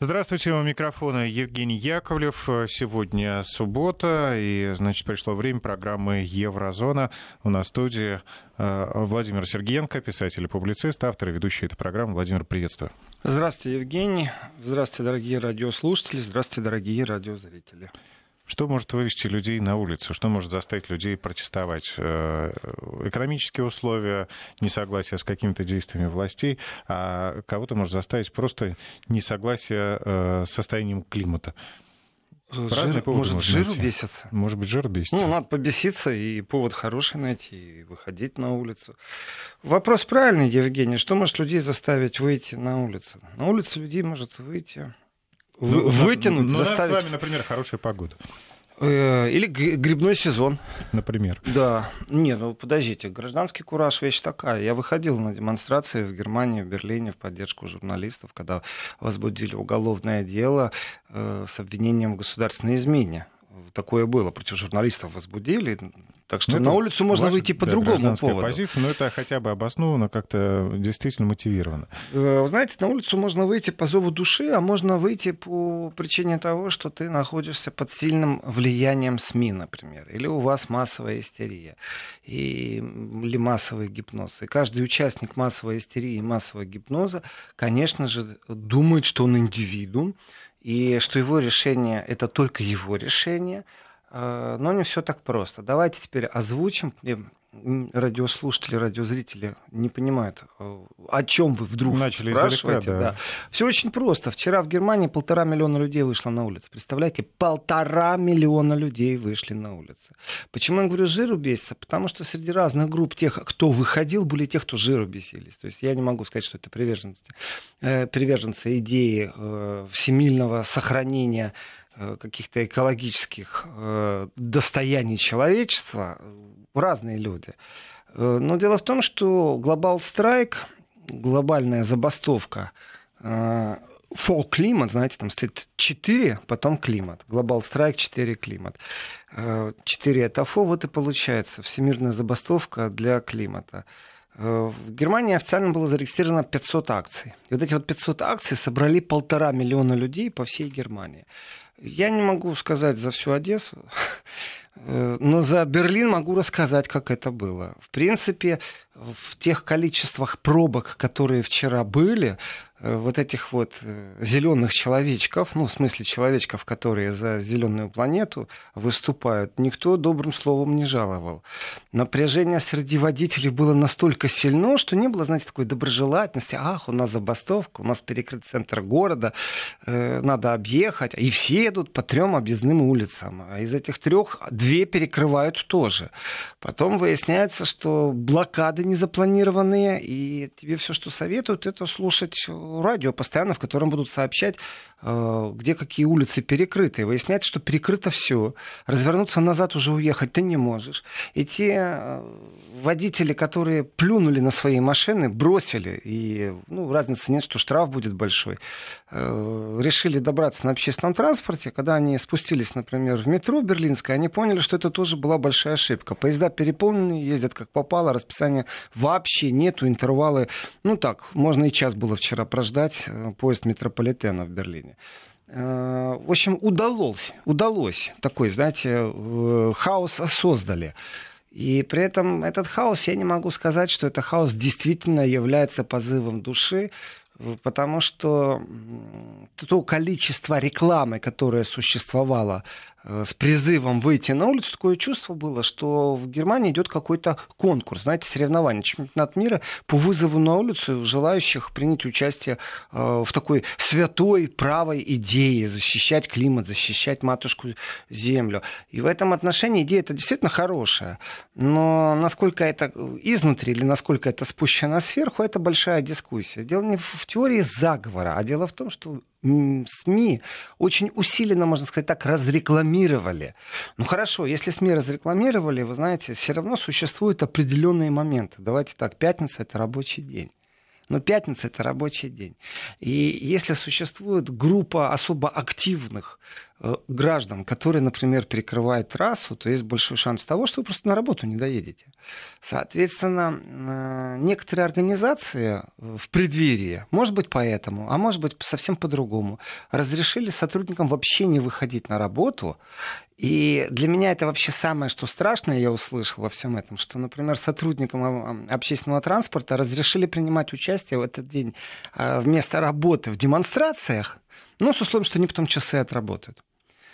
Здравствуйте, у микрофона Евгений Яковлев. Сегодня суббота, и, значит, пришло время программы «Еврозона». У нас в студии э, Владимир Сергеенко, писатель и публицист, автор и ведущий этой программы. Владимир, приветствую. Здравствуйте, Евгений. Здравствуйте, дорогие радиослушатели. Здравствуйте, дорогие радиозрители. Что может вывести людей на улицу? Что может заставить людей протестовать? Э, экономические условия, несогласие с какими-то действиями властей, а кого-то может заставить просто несогласие э, с состоянием климата. Жир, может, жиру найти. бесится? Может быть, жир бесится. Ну, надо побеситься и повод хороший найти, и выходить на улицу. Вопрос правильный, Евгений. Что может людей заставить выйти на улицу? На улицу людей может выйти ну, вытянуть, ну, заставить... У нас с вами, например, хорошая погода. Э, или грибной сезон. Например. Да. Не, ну подождите, гражданский кураж вещь такая. Я выходил на демонстрации в Германии, в Берлине в поддержку журналистов, когда возбудили уголовное дело э, с обвинением в государственной измене такое было, против журналистов возбудили. Так что ну, на улицу можно ваша, выйти по да, другому поводу. позиция, но это хотя бы обосновано, как-то действительно мотивировано. Э, вы знаете, на улицу можно выйти по зову души, а можно выйти по причине того, что ты находишься под сильным влиянием СМИ, например, или у вас массовая истерия, и, или массовый гипноз. И каждый участник массовой истерии и массового гипноза, конечно же, думает, что он индивидуум, и что его решение это только его решение. А, но не все так просто. Давайте теперь озвучим. Радиослушатели, радиозрители не понимают, а, о чем вы вдруг Начали спрашиваете. Да. Да. Все очень просто. Вчера в Германии полтора миллиона людей вышло на улицу. Представляете, полтора миллиона людей вышли на улицы. Почему я говорю жиру бесится? Потому что среди разных групп тех, кто выходил, были те, кто жиру бесились. То есть я не могу сказать, что это приверженцы, э, приверженцы идеи э, всемильного сохранения Э, каких-то экологических э, достояний человечества разные люди. Э, но дело в том, что глобал страйк, глобальная забастовка, for климат, знаете, там стоит 4, потом климат. Глобал страйк, 4 климат. 4 это фо, вот и получается всемирная забастовка для климата. В Германии официально было зарегистрировано 500 акций. И вот эти вот 500 акций собрали полтора миллиона людей по всей Германии. Я не могу сказать за всю Одессу, э, но за Берлин могу рассказать, как это было. В принципе, в тех количествах пробок, которые вчера были, Э, вот этих вот э, зеленых человечков, ну, в смысле человечков, которые за зеленую планету выступают, никто добрым словом не жаловал. Напряжение среди водителей было настолько сильно, что не было, знаете, такой доброжелательности. Ах, у нас забастовка, у нас перекрыт центр города, э, надо объехать. И все идут по трем объездным улицам. А из этих трех две перекрывают тоже. Потом выясняется, что блокады не запланированные, и тебе все, что советуют, это слушать радио постоянно, в котором будут сообщать, э, где какие улицы перекрыты. И выясняется, что перекрыто все. Развернуться назад уже уехать ты не можешь. И те э, водители, которые плюнули на свои машины, бросили, и ну, разницы нет, что штраф будет большой, э, решили добраться на общественном транспорте. Когда они спустились, например, в метро берлинское, они поняли, что это тоже была большая ошибка. Поезда переполнены, ездят как попало, расписания вообще нету, интервалы, ну так, можно и час было вчера прождать э, поезд метрополитена в Берлине. Э, в общем, удалось, удалось такой, знаете, э, хаос создали. И при этом этот хаос, я не могу сказать, что это хаос действительно является позывом души, потому что то количество рекламы, которое существовало с призывом выйти на улицу, такое чувство было, что в Германии идет какой-то конкурс, знаете, соревнование, чемпионат мира по вызову на улицу желающих принять участие э, в такой святой правой идее защищать климат, защищать матушку землю. И в этом отношении идея это действительно хорошая, но насколько это изнутри или насколько это спущено сверху, это большая дискуссия. Дело не в теории заговора, а дело в том, что СМИ очень усиленно, можно сказать так, разрекламировали. Ну хорошо, если СМИ разрекламировали, вы знаете, все равно существуют определенные моменты. Давайте так, пятница это рабочий день. Но пятница это рабочий день. И если существует группа особо активных граждан, которые, например, перекрывают трассу, то есть большой шанс того, что вы просто на работу не доедете. Соответственно, э, некоторые организации в преддверии, может быть поэтому, а может быть совсем по-другому, разрешили сотрудникам вообще не выходить на работу и для меня это вообще самое, что страшное я услышал во всем этом, что, например, сотрудникам общественного транспорта разрешили принимать участие в этот день вместо работы в демонстрациях, ну, с условием, что они потом часы отработают.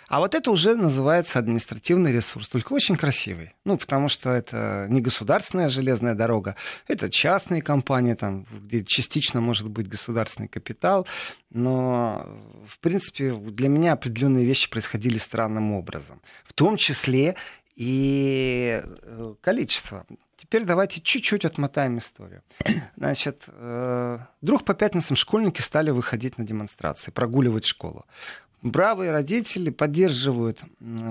А вот это уже называется административный ресурс, только очень красивый. Ну, потому что это не государственная железная дорога, это частные компании, там, где частично может быть государственный капитал. Но, в принципе, для меня определенные вещи происходили странным образом. В том числе и э, количество. Теперь давайте чуть-чуть отмотаем историю. Значит, э, вдруг по пятницам школьники стали выходить на демонстрации, прогуливать школу бравые родители поддерживают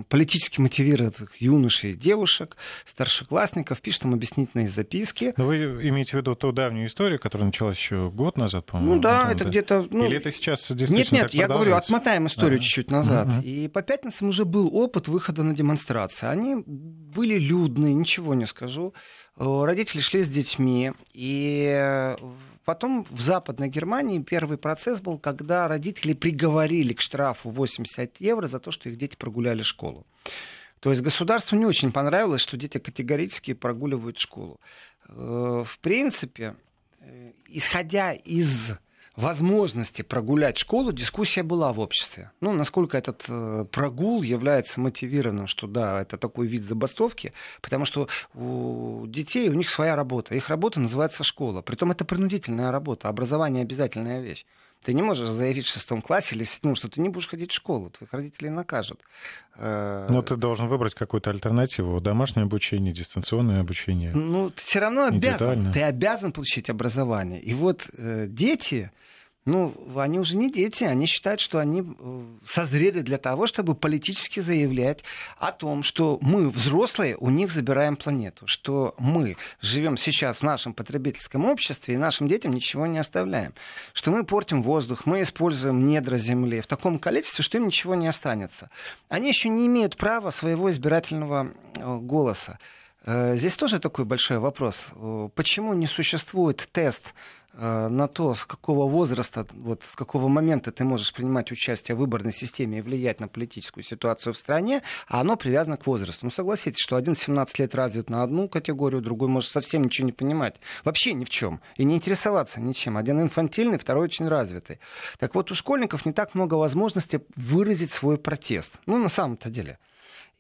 политически мотивированных юношей и девушек, старшеклассников, пишут им объяснительные записки. Но вы имеете в виду ту давнюю историю, которая началась еще год назад, по-моему? Ну да, это да. где-то... Ну... Или это сейчас действительно Нет, нет, я говорю, отмотаем историю ага. чуть-чуть назад. Ага. И по пятницам уже был опыт выхода на демонстрации. Они были людные, ничего не скажу. Э, родители шли с детьми, и Потом в Западной Германии первый процесс был, когда родители приговорили к штрафу 80 евро за то, что их дети прогуляли школу. То есть государству не очень понравилось, что дети категорически прогуливают школу. Э, в принципе, э, исходя из возможности прогулять школу, дискуссия была в обществе. Ну, насколько этот э, прогул является мотивированным, что да, это такой вид забастовки, потому что у детей, у них своя работа. Их работа называется школа. Притом это принудительная работа, образование обязательная вещь. Ты не можешь заявить в шестом классе или в седьмом, что ты не будешь ходить в школу, твоих родителей накажут. Э, Но ты должен выбрать какую-то альтернативу. Домашнее обучение, дистанционное обучение. Ну, ты все равно обязан. Ты обязан получить образование. И вот э, дети, ну, они уже не дети, они считают, что они э, созрели для того, чтобы политически заявлять о том, что мы, взрослые, у них забираем планету, что мы живем сейчас в нашем потребительском обществе и нашим детям ничего не оставляем, что мы портим воздух, мы используем недра Земли в таком количестве, что им ничего не останется. Они еще не имеют права своего избирательного э, голоса. Э, здесь тоже такой большой вопрос. Почему не существует тест на то, с какого возраста, вот с какого момента ты можешь принимать участие в выборной системе и влиять на политическую ситуацию в стране, а оно привязано к возрасту. Ну, согласитесь, что один 17 лет развит на одну категорию, другой может совсем ничего не понимать. Вообще ни в чем. И не интересоваться ничем. Один инфантильный, второй очень развитый. Так вот, у школьников не так много возможностей выразить свой протест. Ну, на самом-то деле.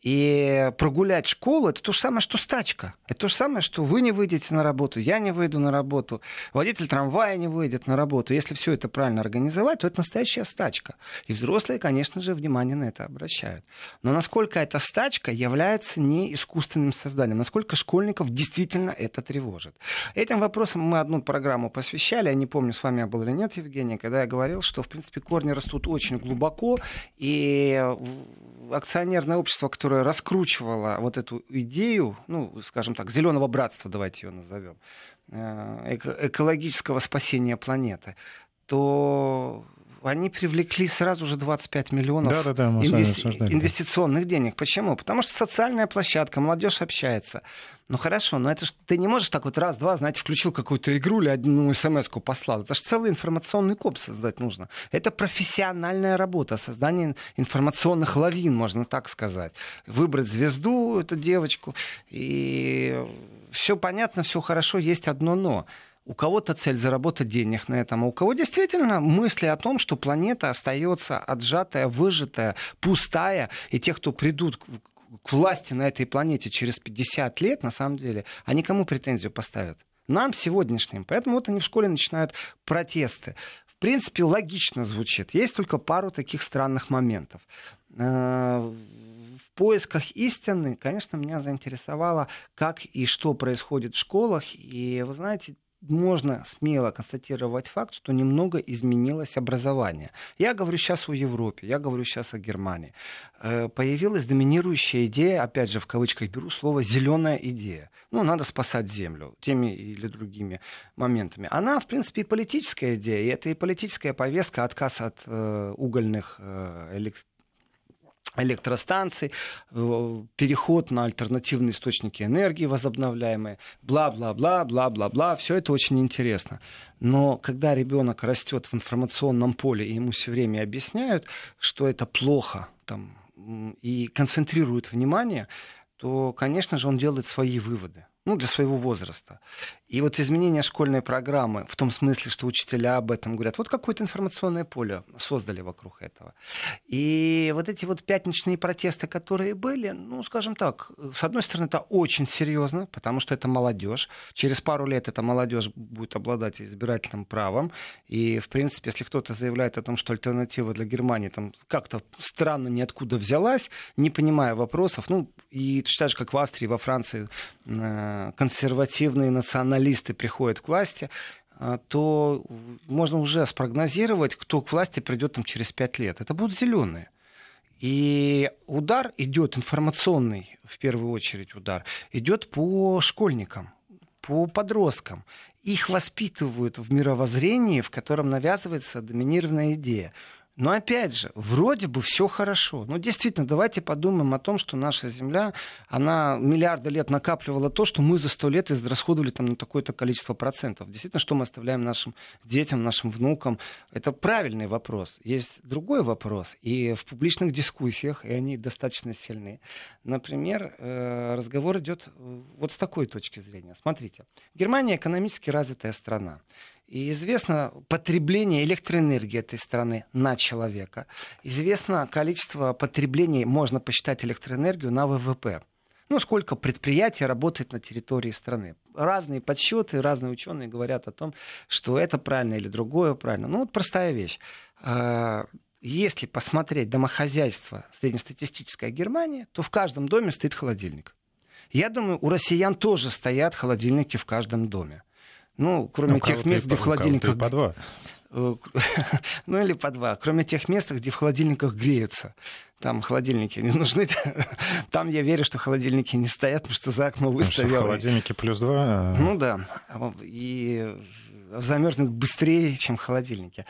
И прогулять школу это то же самое, что стачка. Это то же самое, что вы не выйдете на работу, я не выйду на работу, водитель трамвая не выйдет на работу. Если все это правильно организовать, то это настоящая стачка. И взрослые, конечно же, внимание на это обращают. Но насколько эта стачка является не искусственным созданием, насколько школьников действительно это тревожит. Этим вопросом мы одну программу посвящали, я не помню, с вами я был или нет, Евгений, когда я говорил, что, в принципе, корни растут очень глубоко, и акционерное общество, которое раскручивало вот эту идею, ну, скажем так, зеленого братства, давайте ее назовем, э, экологического спасения планеты, то они привлекли сразу же 25 миллионов да, да, да, инвести... инвестиционных денег. Почему? Потому что социальная площадка, молодежь общается. Ну хорошо, но это ж ты не можешь так вот раз-два, знаете, включил какую-то игру или одну смс-ку послал. Это же целый информационный коп создать нужно. Это профессиональная работа, создание информационных лавин, можно так сказать. Выбрать звезду, эту девочку, и все понятно, все хорошо, есть одно но у кого-то цель заработать денег на этом, а у кого действительно мысли о том, что планета остается отжатая, выжатая, пустая, и те, кто придут к власти на этой планете через 50 лет, на самом деле, они кому претензию поставят? Нам, сегодняшним. Поэтому вот они в школе начинают протесты. В принципе, логично звучит. Есть только пару таких странных моментов. Э, в поисках истины, конечно, меня заинтересовало, как и что происходит в школах. И, вы знаете, можно смело констатировать факт, что немного изменилось образование. Я говорю сейчас о Европе, я говорю сейчас о Германии. Э, появилась доминирующая идея, опять же в кавычках беру слово «зеленая идея». Ну, надо спасать землю теми или другими моментами. Она, в принципе, и политическая идея, и это и политическая повестка, отказ от э, угольных э, электростанций, э, переход на альтернативные источники энергии возобновляемые, бла-бла-бла, бла-бла-бла, все это очень интересно. Но когда ребенок растет в информационном поле, и ему все время объясняют, что это плохо, там, и концентрируют внимание, то, конечно же, он делает свои выводы ну, для своего возраста. И вот изменение школьной программы, в том смысле, что учителя об этом говорят, вот какое-то информационное поле создали вокруг этого. И вот эти вот пятничные протесты, которые были, ну, скажем так, с одной стороны, это очень серьезно, потому что это молодежь. Через пару лет эта молодежь будет обладать избирательным правом. И, в принципе, если кто-то заявляет о том, что альтернатива для Германии там как-то странно ниоткуда взялась, не понимая вопросов, ну, и же, как в Австрии, во Франции, э, консервативные националисты приходят к власти, э, то можно уже спрогнозировать, кто к власти придет там через пять лет. Это будут зеленые. И удар идет информационный, в первую очередь удар, идет по школьникам, по подросткам. Их воспитывают в мировоззрении, в котором навязывается доминированная идея. Но опять же, вроде бы все хорошо. Но действительно, давайте подумаем о том, что наша Земля, она миллиарды лет накапливала то, что мы за сто лет израсходовали там на такое-то количество процентов. Действительно, что мы оставляем нашим детям, нашим внукам, это правильный вопрос. Есть другой вопрос. И в публичных дискуссиях, и они достаточно сильны, например, э, разговор идет э, вот с такой точки зрения. Смотрите, Германия экономически развитая страна. И известно потребление электроэнергии этой страны на человека. Известно количество потреблений, можно посчитать электроэнергию на ВВП. Ну, сколько предприятий работает на территории страны. Разные подсчеты, разные ученые говорят о том, что это правильно или другое правильно. Ну, вот простая вещь. А, если посмотреть домохозяйство среднестатистической Германии, то в каждом доме стоит холодильник. Я думаю, у россиян тоже стоят холодильники в каждом доме. Ну, кроме ну, тех мест, где в холодильниках... по два. Э, ну или по два. Кроме тех мест, где в холодильниках греются. Там холодильники не нужны. Там я верю, что холодильники не стоят, потому что за окно выставил. Холодильники плюс два. А ну да. И замерзнут быстрее, чем холодильники.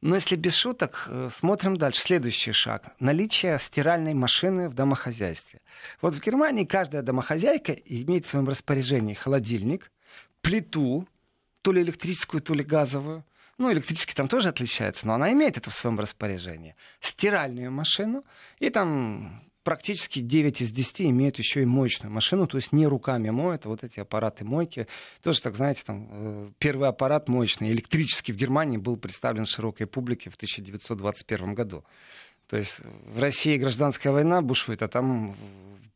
Но если без шуток, э, смотрим дальше. Следующий шаг. Наличие стиральной машины в домохозяйстве. Вот в Германии каждая домохозяйка имеет в своем распоряжении холодильник, плиту, то ли электрическую, то ли газовую. Ну, электрический там тоже отличается, но она имеет это в своем распоряжении. Стиральную машину и там практически 9 из 10 имеют еще и моечную машину, то есть не руками моют, а вот эти аппараты мойки. Тоже, так знаете, там, э, первый аппарат моечный, электрический в Германии был представлен широкой публике в 1921 году. То есть в России гражданская война бушует, а там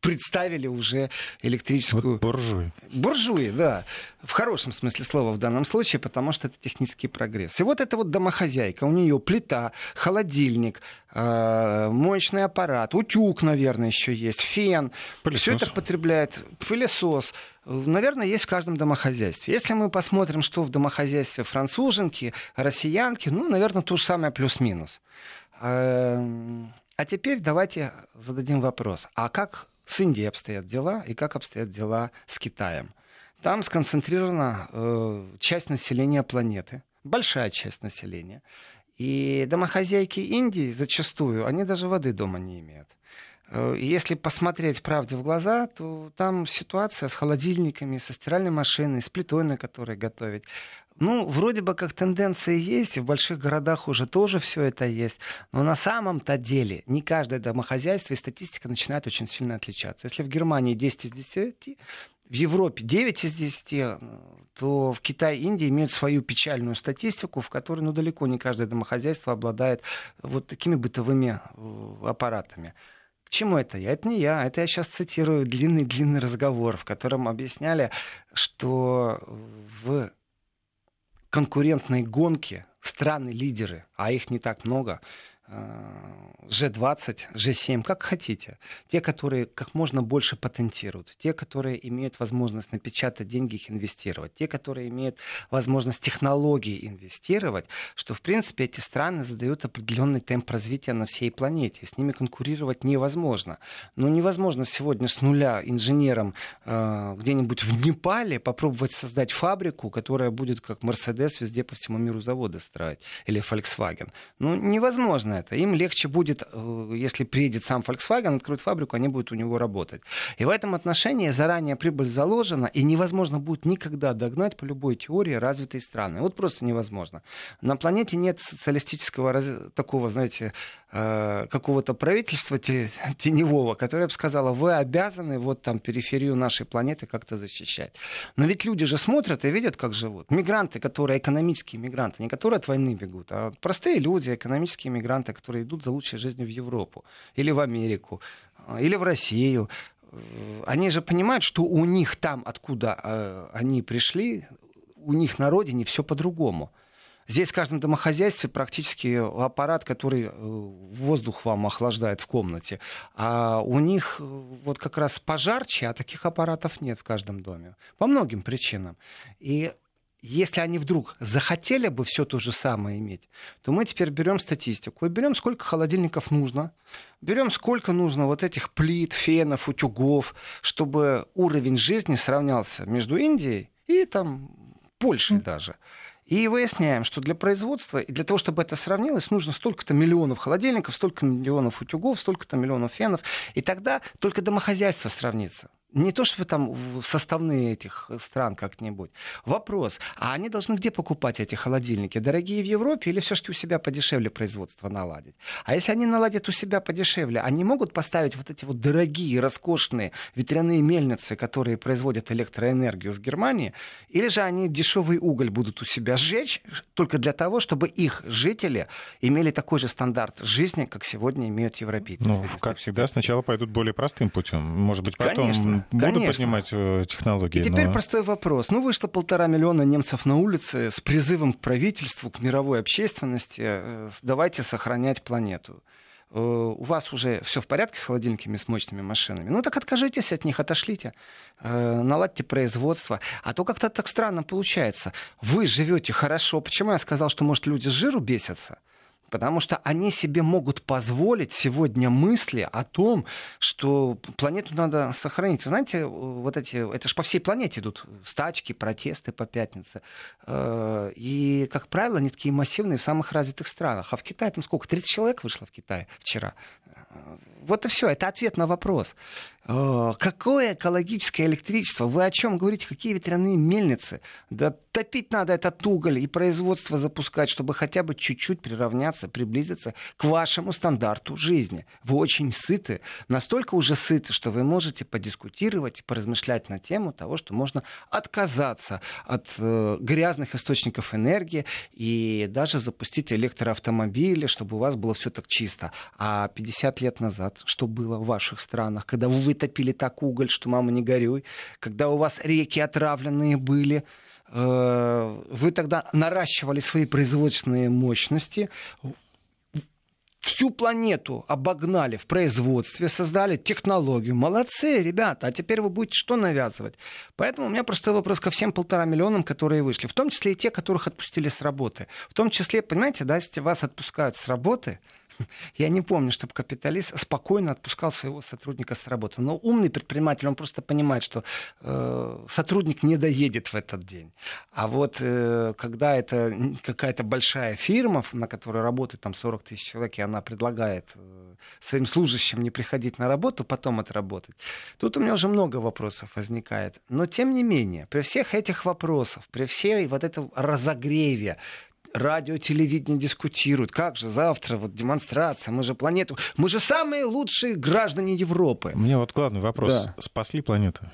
представили уже электрическую... Вот буржуи. Буржуи, да. В хорошем смысле слова в данном случае, потому что это технический прогресс. И вот эта вот домохозяйка, у нее плита, холодильник, э, моечный аппарат, утюг, наверное, еще есть, фен. Пылесос. Все это потребляет пылесос. Наверное, есть в каждом домохозяйстве. Если мы посмотрим, что в домохозяйстве француженки, россиянки, ну, наверное, то же самое плюс-минус. Эм, а теперь давайте зададим вопрос. А как с Индией обстоят дела и как обстоят дела с Китаем? Там сконцентрирована э, часть населения планеты, большая часть населения. И домохозяйки Индии зачастую, они даже воды дома не имеют. Э, если посмотреть правде в глаза, то там ситуация с холодильниками, со стиральной машиной, с плитой, на которой готовить. Ну, вроде бы как тенденции есть, и в больших городах уже тоже все это есть. Но на самом-то деле не каждое домохозяйство и статистика начинает очень сильно отличаться. Если в Германии 10 из 10, в Европе 9 из 10, то в Китае и Индии имеют свою печальную статистику, в которой ну, далеко не каждое домохозяйство обладает вот такими бытовыми э, аппаратами. К чему это я? Это не я. Это я сейчас цитирую длинный-длинный разговор, в котором объясняли, что в конкурентной гонке страны-лидеры, а их не так много, G20, э, G7, как хотите. Те, которые как можно больше патентируют, те, которые имеют возможность напечатать деньги, их инвестировать, те, которые имеют возможность технологии инвестировать, что, в принципе, эти страны задают определенный темп развития на всей планете. С ними конкурировать невозможно. Но невозможно сегодня с нуля инженером э, где-нибудь в Непале попробовать создать фабрику, которая будет как Мерседес везде по всему миру заводы строить, или Volkswagen. Ну, невозможно это. Им легче будет, э, если приедет сам Volkswagen, откроет фабрику, они будут у него работать. И в этом отношении заранее прибыль заложена, и невозможно будет никогда догнать по любой теории развитые страны. Вот просто невозможно. На планете нет социалистического такого, знаете, какого-то правительства теневого, которое бы сказало, вы обязаны вот там периферию нашей планеты как-то защищать. Но ведь люди же смотрят и видят, как живут. Мигранты, которые экономические мигранты, не которые от войны бегут, а простые люди, экономические мигранты, которые идут за лучшей жизнью в Европу или в Америку, э, или в Россию. Э, они же понимают, что у них там, откуда э, они пришли, у них на родине все по-другому. Здесь в каждом домохозяйстве практически аппарат, который воздух вам охлаждает в комнате. А у них вот как раз пожарче, а таких аппаратов нет в каждом доме. По многим причинам. И если они вдруг захотели бы все то же самое иметь, то мы теперь берем статистику и берем, сколько холодильников нужно, берем, сколько нужно вот этих плит, фенов, утюгов, чтобы уровень жизни сравнялся между Индией и там Польшей даже. И выясняем, что для производства и для того, чтобы это сравнилось, нужно столько-то миллионов холодильников, столько миллионов утюгов, столько-то миллионов фенов. И тогда только домохозяйство сравнится. Не то, чтобы там составные этих стран как-нибудь. Вопрос, а они должны где покупать эти холодильники? Дорогие в Европе или все-таки у себя подешевле производство наладить? А если они наладят у себя подешевле, они могут поставить вот эти вот дорогие, роскошные ветряные мельницы, которые производят электроэнергию в Германии? Или же они дешевый уголь будут у себя сжечь только для того, чтобы их жители имели такой же стандарт жизни, как сегодня имеют европейцы? Ну, как всегда, сначала пойдут более простым путем. Может быть, потом... Конечно Буду Конечно. поднимать э, технологии. И теперь но... простой вопрос. Ну, вышло полтора миллиона немцев на улице с призывом к правительству, к мировой общественности. Э, давайте сохранять планету э, у вас уже все в порядке с холодильниками, с мощными машинами, ну так откажитесь от них, отошлите, наладьте производство. А то как-то так странно получается. Вы живете хорошо. Почему я сказал, что, может, люди с жиру бесятся? Потому что они себе могут позволить сегодня мысли о том, что планету надо сохранить. Вы знаете, вот эти, это же по всей планете идут стачки, протесты по пятнице. Э, и, как правило, они такие массивные в самых развитых странах. А в Китае там сколько? 30 человек вышло в Китае вчера. Вот и все. Это ответ на вопрос. Э, какое экологическое электричество? Вы о чем говорите? Какие ветряные мельницы? Да топить надо этот уголь и производство запускать, чтобы хотя бы чуть-чуть приравняться, приблизиться к вашему стандарту жизни. Вы очень сыты, настолько уже сыты, что вы можете подискутировать и поразмышлять на тему того, что можно отказаться от э, грязных источников энергии и даже запустить электроавтомобили, чтобы у вас было все так чисто. А 50 лет назад, что было в ваших странах, когда вы топили так уголь, что мама не горюй, когда у вас реки отравленные были, э, вы тогда наращивали свои производственные мощности, всю планету обогнали в производстве, создали технологию. Молодцы, ребята, а теперь вы будете что навязывать? Поэтому у меня простой вопрос ко всем полтора миллионам, которые вышли, в том числе и те, которых отпустили с работы. В том числе, понимаете, да, если вас отпускают с работы, я не помню, чтобы капиталист спокойно отпускал своего сотрудника с работы. Но умный предприниматель, он просто понимает, что э, сотрудник не доедет в этот день. А вот э, когда это какая-то большая фирма, на которой работает там 40 тысяч человек, и она предлагает э, своим служащим не приходить на работу, потом отработать, тут у меня уже много вопросов возникает. Но тем не менее, при всех этих вопросах, при всей вот этом разогреве, радио, телевидение дискутируют. Как же завтра вот демонстрация, мы же планету... Мы же самые лучшие граждане Европы. Мне вот главный вопрос. Да. Спасли планету?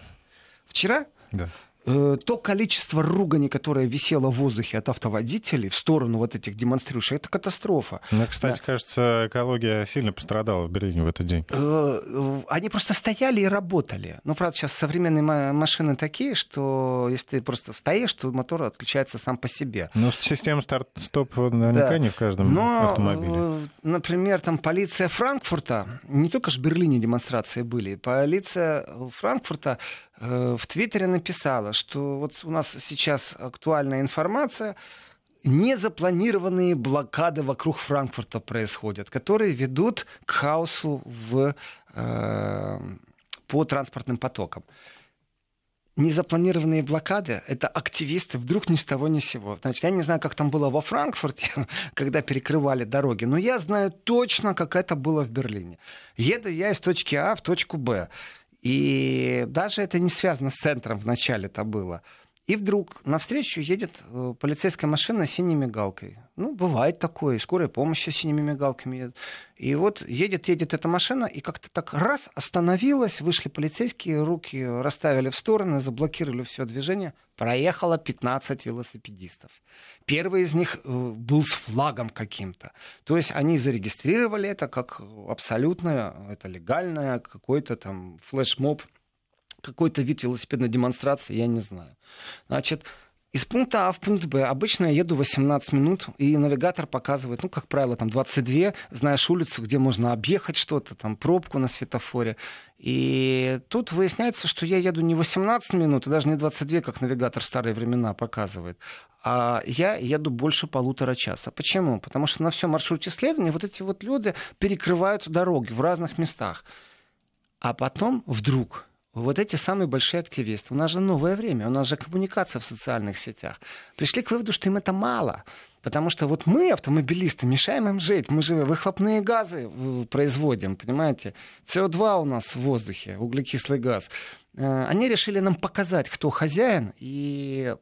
Вчера? Да. Э, то количество ругани, которое висело в воздухе от автоводителей в сторону вот этих демонстрирующих, это катастрофа. Мне, кстати, да. кажется, экология сильно пострадала в Берлине в этот день. Э, э, они просто стояли и работали. Ну, правда, сейчас современные машины такие, что если ты просто стоишь, то мотор отключается сам по себе. Ну, система старт-стоп наверняка да. не в каждом Но, автомобиле. Например, там полиция Франкфурта, не только же в Берлине демонстрации были, полиция Франкфурта в Твиттере написала, что вот у нас сейчас актуальная информация, незапланированные блокады вокруг Франкфурта происходят, которые ведут к хаосу в, э, по транспортным потокам. незапланированные блокады — это активисты вдруг ни с того ни с сего. Значит, я не знаю, как там было во Франкфурте, когда перекрывали дороги, но я знаю точно, как это было в Берлине. Еду я из точки А в точку Б. И даже это не связано с центром в начале это было. И вдруг навстречу едет э, полицейская машина с синей мигалкой. Ну, бывает такое, скорая помощь с синими мигалками едет. И вот едет, едет эта машина, и как-то так раз остановилась, вышли полицейские, руки расставили в стороны, заблокировали все движение. Проехало 15 велосипедистов. Первый из них э, был с флагом каким-то. То есть они зарегистрировали это как абсолютно, это легальное, какой-то там флешмоб какой-то вид велосипедной демонстрации, я не знаю. Значит, из пункта А в пункт Б обычно я еду 18 минут, и навигатор показывает, ну, как правило, там 22, знаешь улицу, где можно объехать что-то, там пробку на светофоре. И тут выясняется, что я еду не 18 минут, и даже не 22, как навигатор в старые времена показывает, а я еду больше полутора часа. Почему? Потому что на всем маршруте следования вот эти вот люди перекрывают дороги в разных местах. А потом вдруг вот эти самые большие активисты, у нас же новое время, у нас же коммуникация в социальных сетях, пришли к выводу, что им это мало. Потому что вот мы, автомобилисты, мешаем им жить. Мы же выхлопные газы э, производим, понимаете? СО2 у нас в воздухе, углекислый газ. Э, они решили нам показать, кто хозяин. И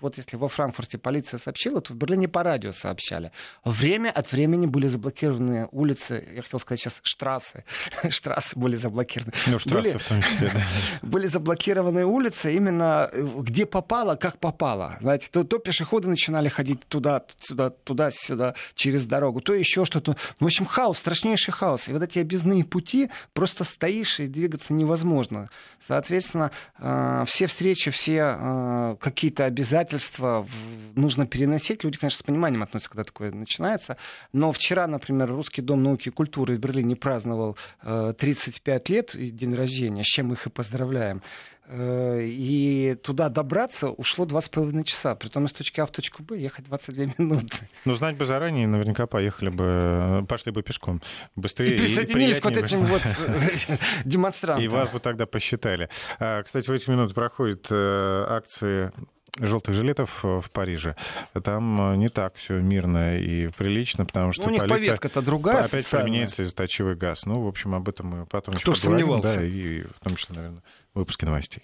вот если во Франкфурте полиция сообщила, то в Берлине по радио сообщали. Время от времени были заблокированы улицы, я хотел сказать сейчас штрассы. штрассы были заблокированы. Ну, штрассы были, в том числе, да. Были заблокированы улицы именно э, где попало, как попало. Знаете, то, то пешеходы начинали ходить туда, сюда, туда-сюда, через дорогу, то еще что-то. В общем, хаос, страшнейший хаос. И вот эти объездные пути, просто стоишь и двигаться невозможно. Соответственно, соответственно, э, все встречи, все э, какие-то обязательства нужно переносить. Люди, конечно, с пониманием относятся, когда такое начинается. Но вчера, например, Русский дом науки и культуры в Берлине праздновал 35 э, лет день рождения, с чем их и поздравляем. Э, и туда добраться ушло два с половиной часа. Притом из точки А в точку Б ехать 22 минуты. Ну, знать бы заранее, наверняка поехали бы, пошли бы пешком быстрее. И присоединились и к вот этим вот э, демонстрантам. И вас бы тогда посчитали. А, кстати, в эти минуты проходят э, акции желтых жилетов в Париже, там не так все мирно и прилично, потому что ну, у них полиция повестка-то другая опять социальная. применяет слезоточивый газ. Ну, в общем, об этом мы потом Кто еще поговорим. Сомневался. Да, и в том числе, наверное, выпуске новостей.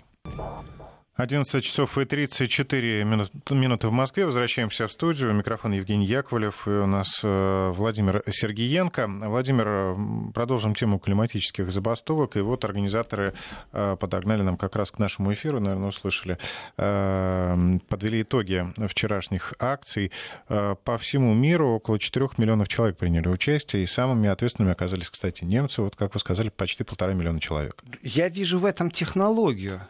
11 часов и 34 минуты в Москве. Возвращаемся в студию. Микрофон Евгений Яковлев и у нас э, Владимир Сергиенко. Владимир, продолжим тему климатических забастовок. И вот организаторы э, подогнали нам как раз к нашему эфиру, наверное, услышали, э, подвели итоги вчерашних акций. По всему миру около 4 миллионов человек приняли участие, и самыми ответственными оказались, кстати, немцы. Вот, как вы сказали, почти полтора миллиона человек. Я вижу в этом технологию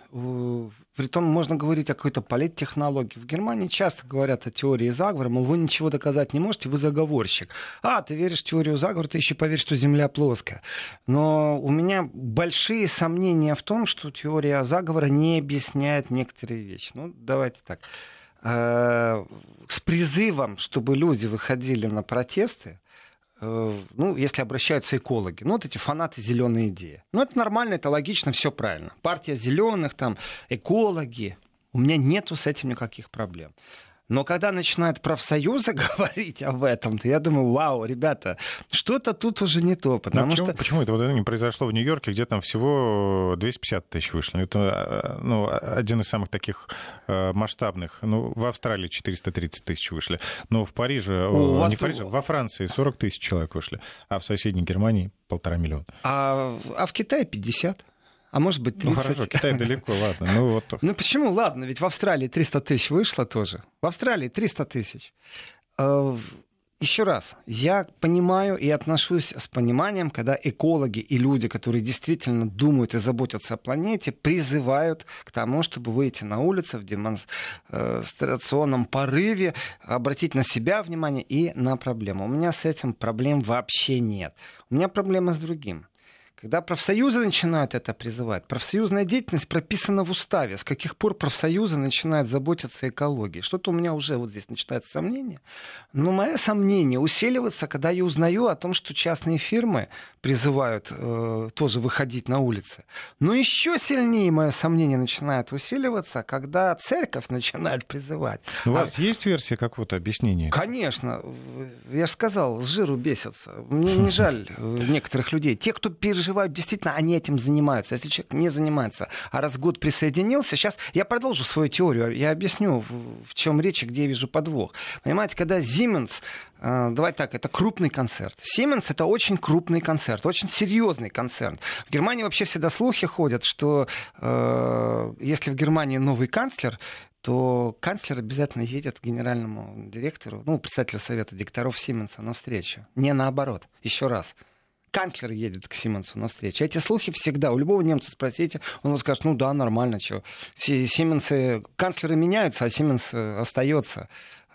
Притом можно говорить о какой-то политтехнологии. В Германии часто говорят о теории заговора, мол, вы ничего доказать не можете, вы заговорщик. А, ты веришь в теорию заговора, ты еще поверишь, что Земля плоская. Но у меня большие сомнения в том, что теория заговора не объясняет некоторые вещи. Ну, давайте так. Э, с призывом, чтобы люди выходили на протесты, ну, если обращаются экологи, ну, вот эти фанаты зеленой идеи. Ну, это нормально, это логично, все правильно. Партия зеленых, там, экологи. У меня нету с этим никаких проблем. Но когда начинают профсоюзы говорить об этом, то я думаю, вау, ребята, что-то тут уже не то. Потому почему, что... почему это вот не произошло в Нью-Йорке, где там всего 250 тысяч вышло? Это ну, один из самых таких э, масштабных. Ну, в Австралии 430 тысяч вышли. Но в Париже, У не вас... в Париже, во Франции 40 тысяч человек вышли, а в соседней Германии полтора миллиона. А, а в Китае 50 а может быть 30. Ну хорошо, Китай далеко, ладно. Ну, вот. ну почему, ладно, ведь в Австралии 300 тысяч вышло тоже. В Австралии 300 тысяч. Э, Еще раз, я понимаю и отношусь с пониманием, когда экологи и люди, которые действительно думают и заботятся о планете, призывают к тому, чтобы выйти на улицы в демонстрационном порыве, обратить на себя внимание и на проблему. У меня с этим проблем вообще нет. У меня проблема с другим Когда профсоюзы начинают это призывать, профсоюзная деятельность прописана в уставе. С каких пор профсоюзы начинают заботиться о экологии? Что-то у меня уже вот здесь начинается сомнение. Но мое сомнение усиливается, когда я узнаю о том, что частные фирмы призывают э, тоже выходить на улицы. Но еще сильнее мое сомнение начинает усиливаться, когда церковь начинает призывать. У вас а... есть версия какого-то объяснения? Конечно. Я же сказал, с жиру бесятся. Мне не жаль э, некоторых людей. Те, кто переживает переживают, действительно, они этим занимаются. Если человек не занимается, а раз год присоединился, сейчас я продолжу свою теорию, я объясню, в чем речь и где я вижу подвох. Понимаете, когда Siemens э, Давай так, это крупный концерт. Siemens это очень крупный концерт, очень серьезный концерт. В Германии вообще всегда слухи ходят, что э, если в Германии новый канцлер, то канцлер обязательно едет к генеральному директору, ну, председателю совета директоров Сименса на встречу. Не наоборот. Еще раз канцлер едет к Сименсу на встречу. Эти слухи всегда. У любого немца спросите, он вам скажет, ну да, нормально, что. Сименсы, канцлеры меняются, а Сименс э, остается.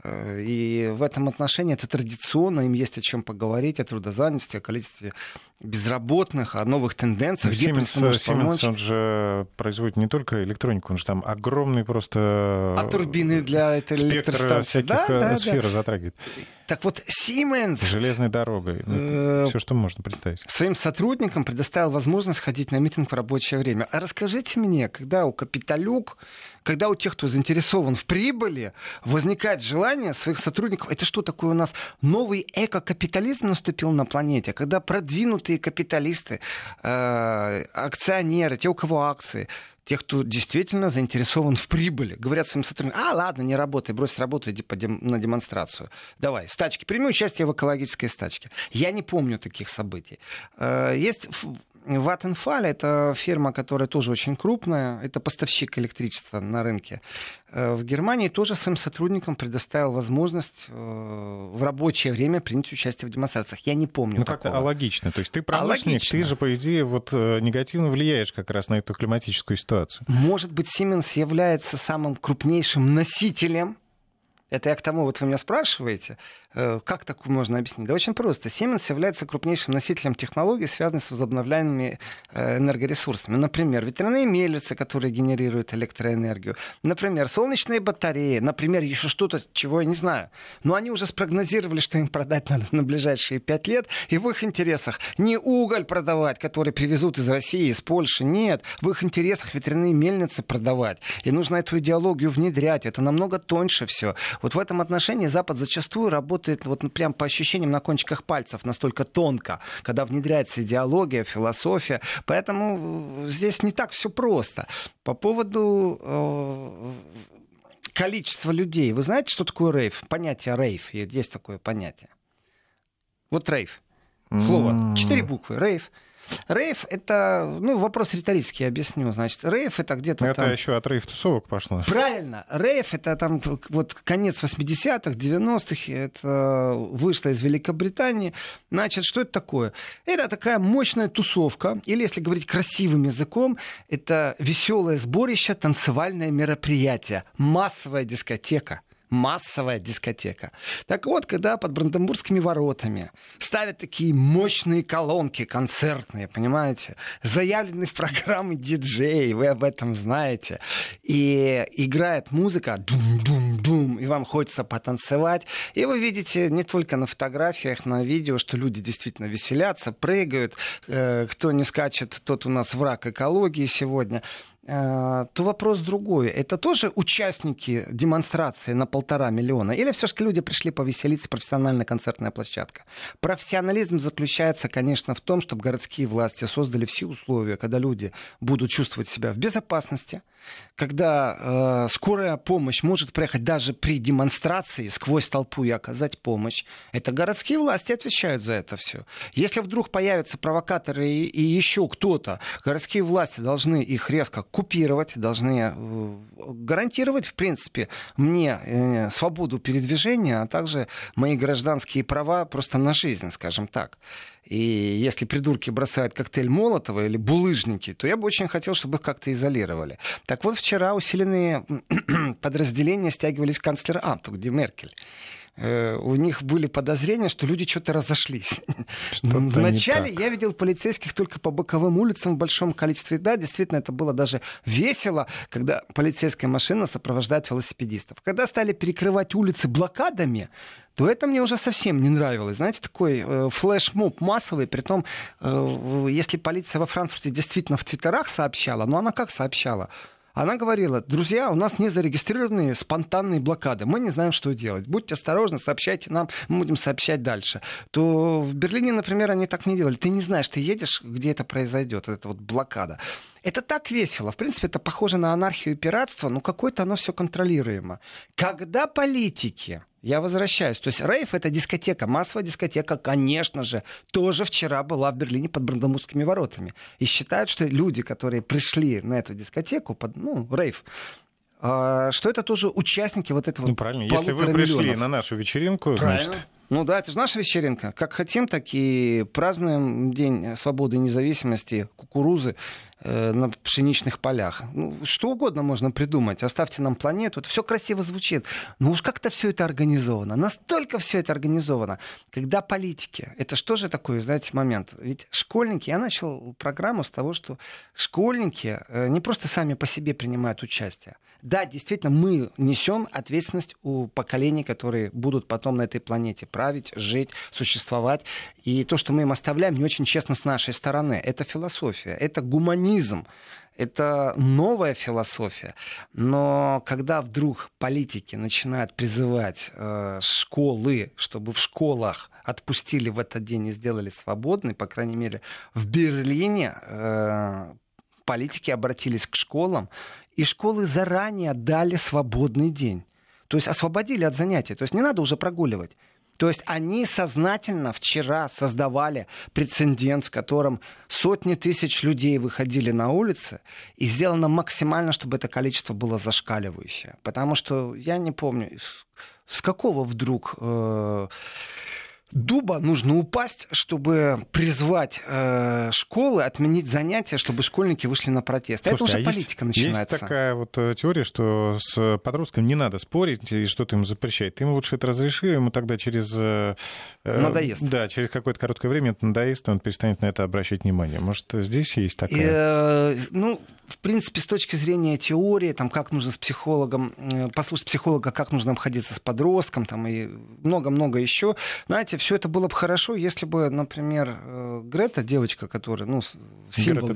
Э, и в этом отношении это традиционно, им есть о чем поговорить, о трудозанятости, о количестве безработных, о новых тенденциях. Где Siemens, Siemens, он же производит не только электронику, он же там огромный просто... А турбины для этой электростанции. всяких да, да, сфер да. затрагивает. Так вот, Siemens... Железной дорогой. Ну, э, Все, что можно представить. Своим сотрудникам предоставил возможность ходить на митинг в рабочее время. А расскажите мне, когда у Капиталюк когда у тех, кто заинтересован в прибыли, возникает желание своих сотрудников, это что такое у нас новый экокапитализм наступил на планете, когда продвинутые капиталисты, э, акционеры, те, у кого акции, тех, кто действительно заинтересован в прибыли. Говорят своим сотрудникам, а, ладно, не работай, брось работу, иди на демонстрацию. Давай, стачки, прими участие в экологической стачке. Я не помню таких событий. Э, есть Vattenfall — это фирма, которая тоже очень крупная, это поставщик электричества на рынке. Э, в Германии тоже своим сотрудникам предоставил возможность э, в рабочее время принять участие в демонстрациях. Я не помню Ну как-то алогично. То есть ты промышленник, алогично. ты же, по идее, вот э, негативно влияешь как раз на эту климатическую ситуацию. Может быть, Siemens является самым крупнейшим носителем это я к тому, вот вы меня спрашиваете, э, как такое можно объяснить? Да очень просто. Siemens является крупнейшим носителем технологий, связанных с возобновляемыми э, энергоресурсами. Например, ветряные мельницы, которые генерируют электроэнергию. Например, солнечные батареи. Например, еще что-то, чего я не знаю. Но они уже спрогнозировали, что им продать надо на ближайшие пять лет. И в их интересах не уголь продавать, который привезут из России, из Польши. Нет. В их интересах ветряные мельницы продавать. И нужно эту идеологию внедрять. Это намного тоньше все. Вот в этом отношении Запад зачастую работает вот прям по ощущениям на кончиках пальцев, настолько тонко, когда внедряется идеология, философия. Поэтому э, здесь не так все просто. По поводу э, количества людей. Вы знаете, что такое рейв? Понятие рейв. Есть такое понятие. Вот рейв. Слово. Четыре буквы. Рейв. Рейв — это, ну, вопрос риторический, я объясню. Значит, рейв — это где-то Это там... еще от рейв-тусовок пошло. Правильно. Рейв — это там вот конец 80-х, 90-х. Это вышло из Великобритании. Значит, что это такое? Это такая мощная тусовка, или, если говорить красивым языком, это веселое сборище, танцевальное мероприятие, массовая дискотека массовая дискотека. Так вот, когда под Бранденбургскими воротами ставят такие мощные колонки концертные, понимаете, заявлены в программы диджей, вы об этом знаете, и играет музыка дум-дум-дум, и вам хочется потанцевать, и вы видите не только на фотографиях, на видео, что люди действительно веселятся, прыгают, э, кто не скачет, тот у нас враг экологии сегодня. Э, то вопрос другой. Это тоже участники демонстрации на полтора миллиона? Или все-таки люди пришли повеселиться, профессиональная концертная площадка? Профессионализм заключается, конечно, в том, чтобы городские власти создали все условия, когда люди будут чувствовать себя в безопасности, когда э, скорая помощь может проехать даже при демонстрации сквозь толпу и оказать помощь. Это городские власти отвечают за это все. Если вдруг появятся провокаторы и, и еще кто-то, городские власти должны их резко купировать, должны э, гарантировать, в принципе, мне э, свободу передвижения, а также мои гражданские права просто на жизнь, скажем так. И если придурки бросают коктейль Молотова или булыжники, то я бы очень хотел, чтобы их как-то изолировали. Так вот, вчера усиленные подразделения стягивались к канцлер Амту, где Меркель. Э, у них были подозрения, что люди что-то разошлись. Что-то Вначале я видел полицейских только по боковым улицам в большом количестве. Да, действительно, это было даже весело, когда полицейская машина сопровождает велосипедистов. Когда стали перекрывать улицы блокадами, то это мне уже совсем не нравилось. Знаете, такой э, флешмоб массовый, при том, э, если полиция во Франкфурте действительно в твиттерах сообщала, но она как сообщала? Она говорила, друзья, у нас не зарегистрированные спонтанные блокады, мы не знаем, что делать. Будьте осторожны, сообщайте нам, мы будем сообщать дальше. То в Берлине, например, они так не делали. Ты не знаешь, ты едешь, где это произойдет, это вот блокада. Это так весело. В принципе, это похоже на анархию и пиратство, но какое-то оно все контролируемо. Когда политики я возвращаюсь. То есть рейв — это дискотека, массовая дискотека, конечно же, тоже вчера была в Берлине под Брандамурскими воротами. И считают, что люди, которые пришли на эту дискотеку, под, ну, рейв, а, что это тоже участники вот этого Ну, правильно. Если вы пришли миллионов. на нашу вечеринку, Правильно. значит... Ну да, это же наша вечеринка. Как хотим, так и празднуем День свободы и независимости, кукурузы э, на пшеничных полях. Ну, что угодно можно придумать. Оставьте нам планету. Это все красиво звучит. Но уж как-то все это организовано. Настолько все это организовано. Когда политики, это что же такое, знаете, момент? Ведь школьники, я начал программу с того, что школьники э, не просто сами по себе принимают участие. Да, действительно, мы несем ответственность у поколений, которые будут потом на этой планете править, жить, существовать. И то, что мы им оставляем, не очень честно с нашей стороны. Это философия, это гуманизм. Это новая философия. Но когда вдруг политики начинают призывать э, школы, чтобы в школах отпустили в этот день и сделали свободный, по крайней мере, в Берлине э, политики обратились к школам, и школы заранее дали свободный день. То есть освободили от занятий. То есть не надо уже прогуливать. То есть они сознательно вчера создавали прецедент, в котором сотни тысяч людей выходили на улицы, и сделано максимально, чтобы это количество было зашкаливающее. Потому что я не помню, с какого вдруг... Э- дуба нужно упасть, чтобы призвать э, школы отменить занятия, чтобы школьники вышли на протест. Слушайте, Это уже а политика есть, начинается. Есть такая вот э, теория, что с подростком не надо спорить и что-то ему запрещать. Ты ему лучше это разреши, ему тогда через... Э, э, надоест. Да, через какое-то короткое время это надоест, и он перестанет на это обращать внимание. Может, здесь есть такая... Э, ну, в принципе, с точки зрения теории, там, как нужно с психологом, э, послушать психолога, как нужно обходиться с подростком, там, и много-много еще. Знаете, все это было бы хорошо, если бы, например, э, Грета, девочка, которая, ну, символ,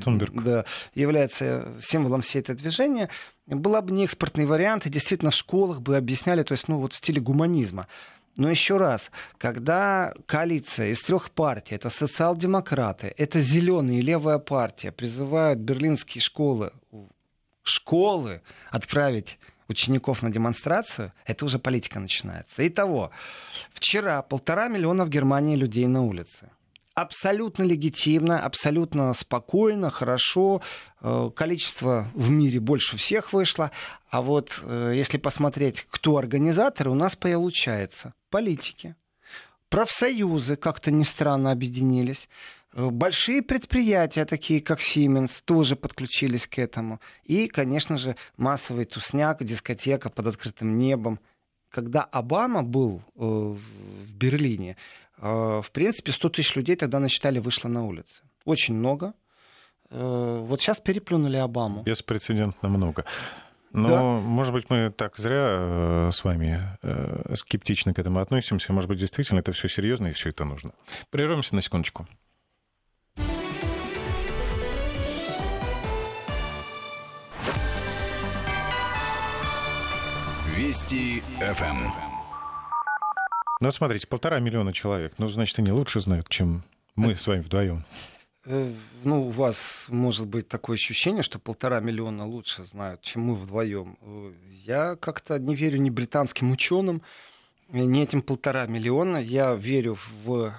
да, является символом всей этой движения, была бы не экспортный вариант, и действительно в школах бы объясняли, то есть, ну, вот в стиле гуманизма. Но еще раз, когда коалиция из трех партий, это социал-демократы, это зеленые левая партия, призывают берлинские школы, школы отправить учеников на демонстрацию, это уже политика начинается. Итого, вчера полтора миллиона в Германии людей на улице абсолютно легитимно, абсолютно спокойно, хорошо. Э, количество в мире больше всех вышло. А вот э, если посмотреть, кто организаторы, у нас получается политики. Профсоюзы как-то не странно объединились. Э, большие предприятия, такие как Siemens, тоже подключились к этому. И, конечно же, массовый тусняк, дискотека под открытым небом. Когда Обама был в Берлине, в принципе, 100 тысяч людей тогда насчитали вышло на улицы. Очень много. Вот сейчас переплюнули Обаму. Беспрецедентно много. Но, да. может быть, мы так зря э, с вами э, скептично к этому относимся. Может быть, действительно это все серьезно и все это нужно. Прервемся на секундочку. Вести ФМ. Ну, вот смотрите, полтора миллиона человек. Ну, значит, они лучше знают, чем мы с вами вдвоем. Э, ну, у вас может быть такое ощущение, что полтора миллиона лучше знают, чем мы вдвоем. Э, я как-то не верю ни британским ученым, ни этим полтора миллиона. Я верю в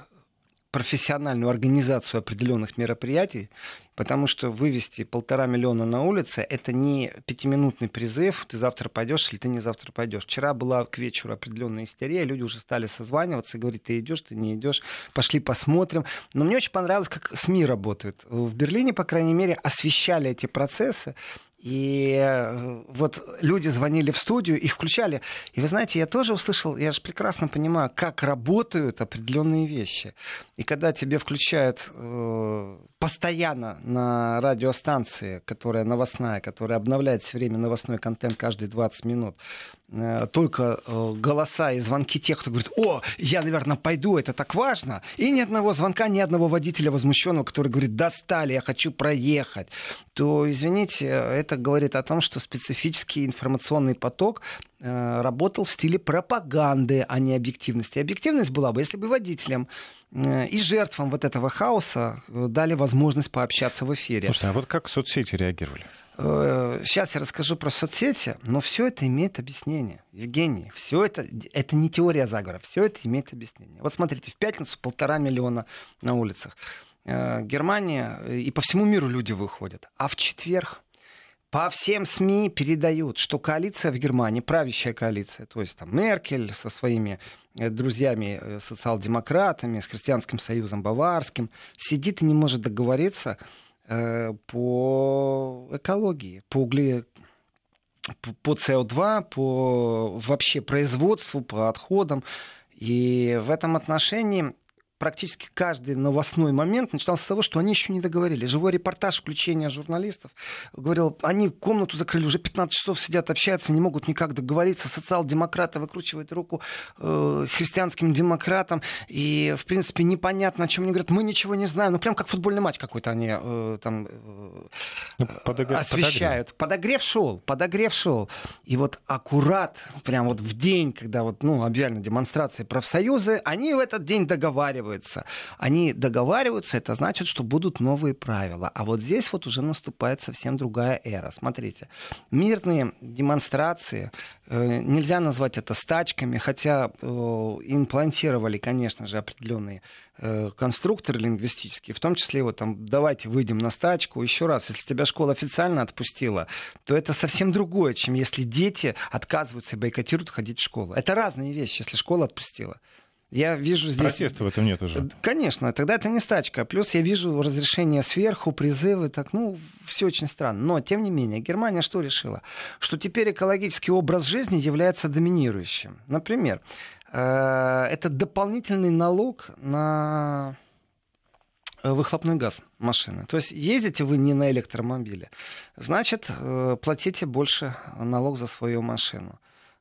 профессиональную организацию определенных мероприятий, потому что вывести полтора миллиона на улице это не пятиминутный призыв, ты завтра пойдешь или ты не завтра пойдешь. Вчера была к вечеру определенная истерия, люди уже стали созваниваться и говорить, ты идешь, ты не идешь, пошли посмотрим. Но мне очень понравилось, как СМИ работают. В Берлине, по крайней мере, освещали эти процессы, И э, вот люди звонили в студию, их включали. И вы знаете, я тоже услышал, я же прекрасно понимаю, как работают определенные вещи. И когда тебе включают э, постоянно на радиостанции, которая новостная, которая обновляет все время новостной контент каждые 20 минут, только э, голоса и звонки тех, кто говорит, о, я, наверное, пойду, это так важно. И ни одного звонка, ни одного водителя возмущенного, который говорит, достали, я хочу проехать. То, извините, это говорит о том, что специфический информационный поток э, работал в стиле пропаганды, а не объективности. Объективность была бы, если бы водителям э, и жертвам вот этого хаоса э, дали возможность пообщаться в эфире. Слушайте, а вот как соцсети реагировали? Сейчас я расскажу про соцсети, но все это имеет объяснение. Евгений, все это, это не теория заговора, все это имеет объяснение. Вот смотрите, в пятницу полтора миллиона на улицах. Германия и по всему миру люди выходят. А в четверг по всем СМИ передают, что коалиция в Германии, правящая коалиция, то есть там Меркель со своими э, друзьями э, социал-демократами, с Христианским союзом Баварским, сидит и не может договориться э, по экологии, по угле по СО2, по вообще производству, по отходам. И в этом отношении практически каждый новостной момент начинался с того, что они еще не договорились. Живой репортаж включения журналистов говорил, они комнату закрыли, уже 15 часов сидят, общаются, не могут никак договориться. Социал-демократы выкручивают руку э, христианским демократам. И, в принципе, непонятно, о чем они говорят. Мы ничего не знаем. Ну, прям как футбольный матч какой-то они э, там э, ну, освещают. Подогрев. подогрев шел, подогрев шел. И вот аккурат, прям вот в день, когда вот, ну, объявлена демонстрация профсоюзы, они в этот день договариваются договариваются. Они договариваются, это значит, что будут новые правила. А вот здесь вот уже наступает совсем другая эра. Смотрите, мирные демонстрации, э, нельзя назвать это стачками, хотя э, имплантировали, конечно же, определенные э, конструкторы лингвистические, в том числе вот там давайте выйдем на стачку. Еще раз, если тебя школа официально отпустила, то это совсем другое, чем если дети отказываются и бойкотируют ходить в школу. Это разные вещи, если школа отпустила. Я вижу здесь... Протеста в этом нет уже. Конечно, тогда это не стачка. Плюс я вижу разрешение сверху, призывы, так, ну, все очень странно. Но, тем не менее, Германия что решила? Что теперь экологический образ жизни является доминирующим. Например, э, это дополнительный налог на выхлопной газ машины. То есть ездите вы не на электромобиле, значит, э, платите больше налог за свою машину.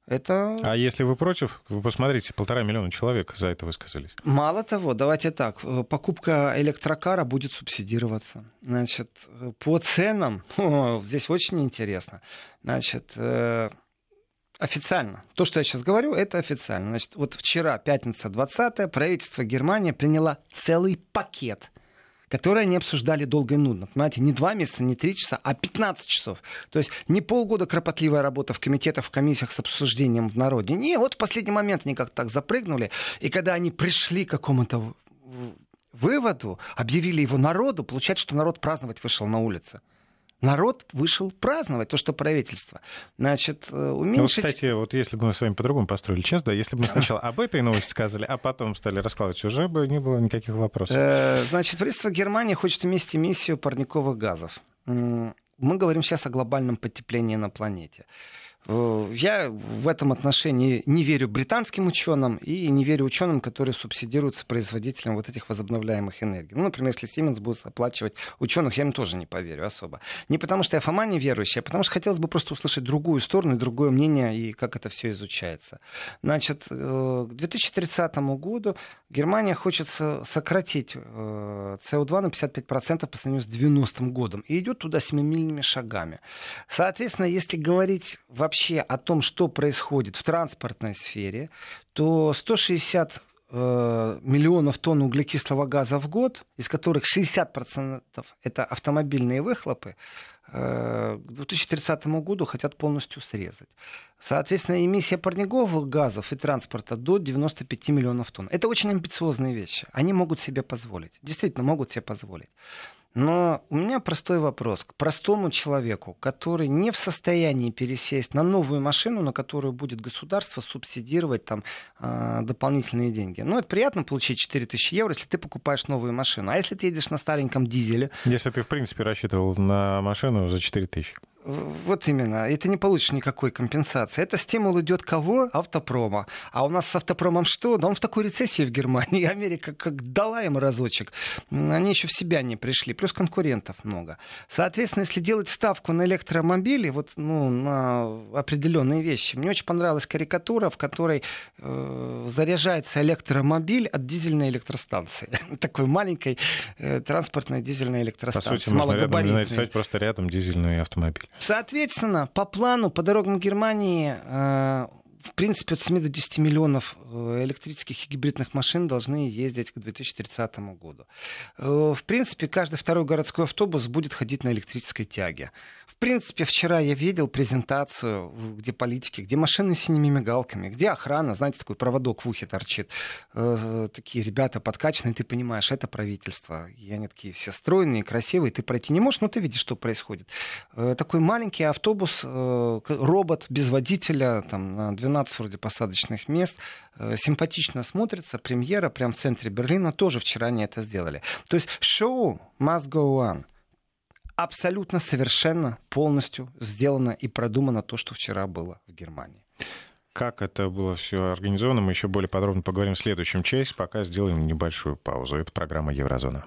Это... А если вы против, вы посмотрите, полтора миллиона человек за это высказались. Мало того, давайте так, э, покупка электрокара будет субсидироваться. Значит, э, по ценам, здесь очень интересно, значит, э, официально, то, что я сейчас говорю, это официально. Значит, вот вчера, пятница 20 правительство Германии приняло целый пакет которые они обсуждали долго и нудно. Понимаете, не два месяца, не три часа, а 15 часов. То есть не полгода кропотливая работа в комитетах, в комиссиях с обсуждением в народе. Не, вот в последний момент они как-то так запрыгнули. И когда они пришли к какому-то выводу, объявили его народу, получается, что народ праздновать вышел на улицы. Народ вышел праздновать то, что правительство. Значит, э, уменьшить... Ну, кстати, вот если бы мы с вами по-другому построили час, да, если бы мы сначала об этой новости сказали, а потом стали раскладывать, уже бы не было никаких вопросов. Э, значит, правительство Германии хочет уменьшить эмиссию парниковых газов. Мы говорим сейчас о глобальном потеплении на планете. Э, я в этом отношении не верю британским ученым и не верю ученым, которые субсидируются производителям вот этих возобновляемых энергий. Ну, например, если Siemens будет оплачивать ученых, я им тоже не поверю особо. Не потому что я Фома не верующий, а потому что хотелось бы просто услышать другую сторону другое мнение, и как это все изучается. Значит, э, к 2030 году Германия хочет сократить СО2 э, на 55% по сравнению с 90 годом и идет туда семимильными шагами. Соответственно, если говорить вообще вообще о том, что происходит в транспортной сфере, то 160 э, миллионов тонн углекислого газа в год, из которых 60% это автомобильные выхлопы, э, к 2030 году хотят полностью срезать. Соответственно, эмиссия парниковых газов и транспорта до 95 миллионов тонн. Это очень амбициозные вещи. Они могут себе позволить. Действительно, могут себе позволить. Но у меня простой вопрос к простому человеку, который не в состоянии пересесть на новую машину, на которую будет государство субсидировать там, э, дополнительные деньги. Ну, это приятно получить 4000 евро, если ты покупаешь новую машину. А если ты едешь на стареньком дизеле... Если ты, в принципе, рассчитывал на машину за 4000. Вот именно. И ты не получишь никакой компенсации. Это стимул идет кого? Автопрома. А у нас с автопромом что? Да он в такой рецессии в Германии. Америка как дала им разочек. Они еще в себя не пришли. Плюс конкурентов много. Соответственно, если делать ставку на электромобили, вот ну, на определенные вещи. Мне очень понравилась карикатура, в которой э, заряжается электромобиль от дизельной электростанции. Такой маленькой э, транспортной дизельной электростанции. По сути, можно рядом нарисовать просто рядом дизельный автомобиль. Соответственно, по плану, по дорогам Германии, э, в принципе, от 7 до 10 миллионов э, электрических и гибридных машин должны ездить к 2030 году. Э, в принципе, каждый второй городской автобус будет ходить на электрической тяге принципе, вчера я видел презентацию, где политики, где машины с синими мигалками, где охрана, знаете, такой проводок в ухе торчит. Э, такие ребята подкачанные, ты понимаешь, это правительство. И они такие все стройные, красивые, ты пройти не можешь, но ты видишь, что происходит. Э, такой маленький автобус, э, робот без водителя, там, на 12 вроде посадочных мест, симпатично смотрится, премьера прямо в центре Берлина, тоже вчера они это сделали. То есть шоу must go on абсолютно совершенно полностью сделано и продумано то, что вчера было в Германии. Как это было все организовано, мы еще более подробно поговорим в следующем части, пока сделаем небольшую паузу. Это программа Еврозона.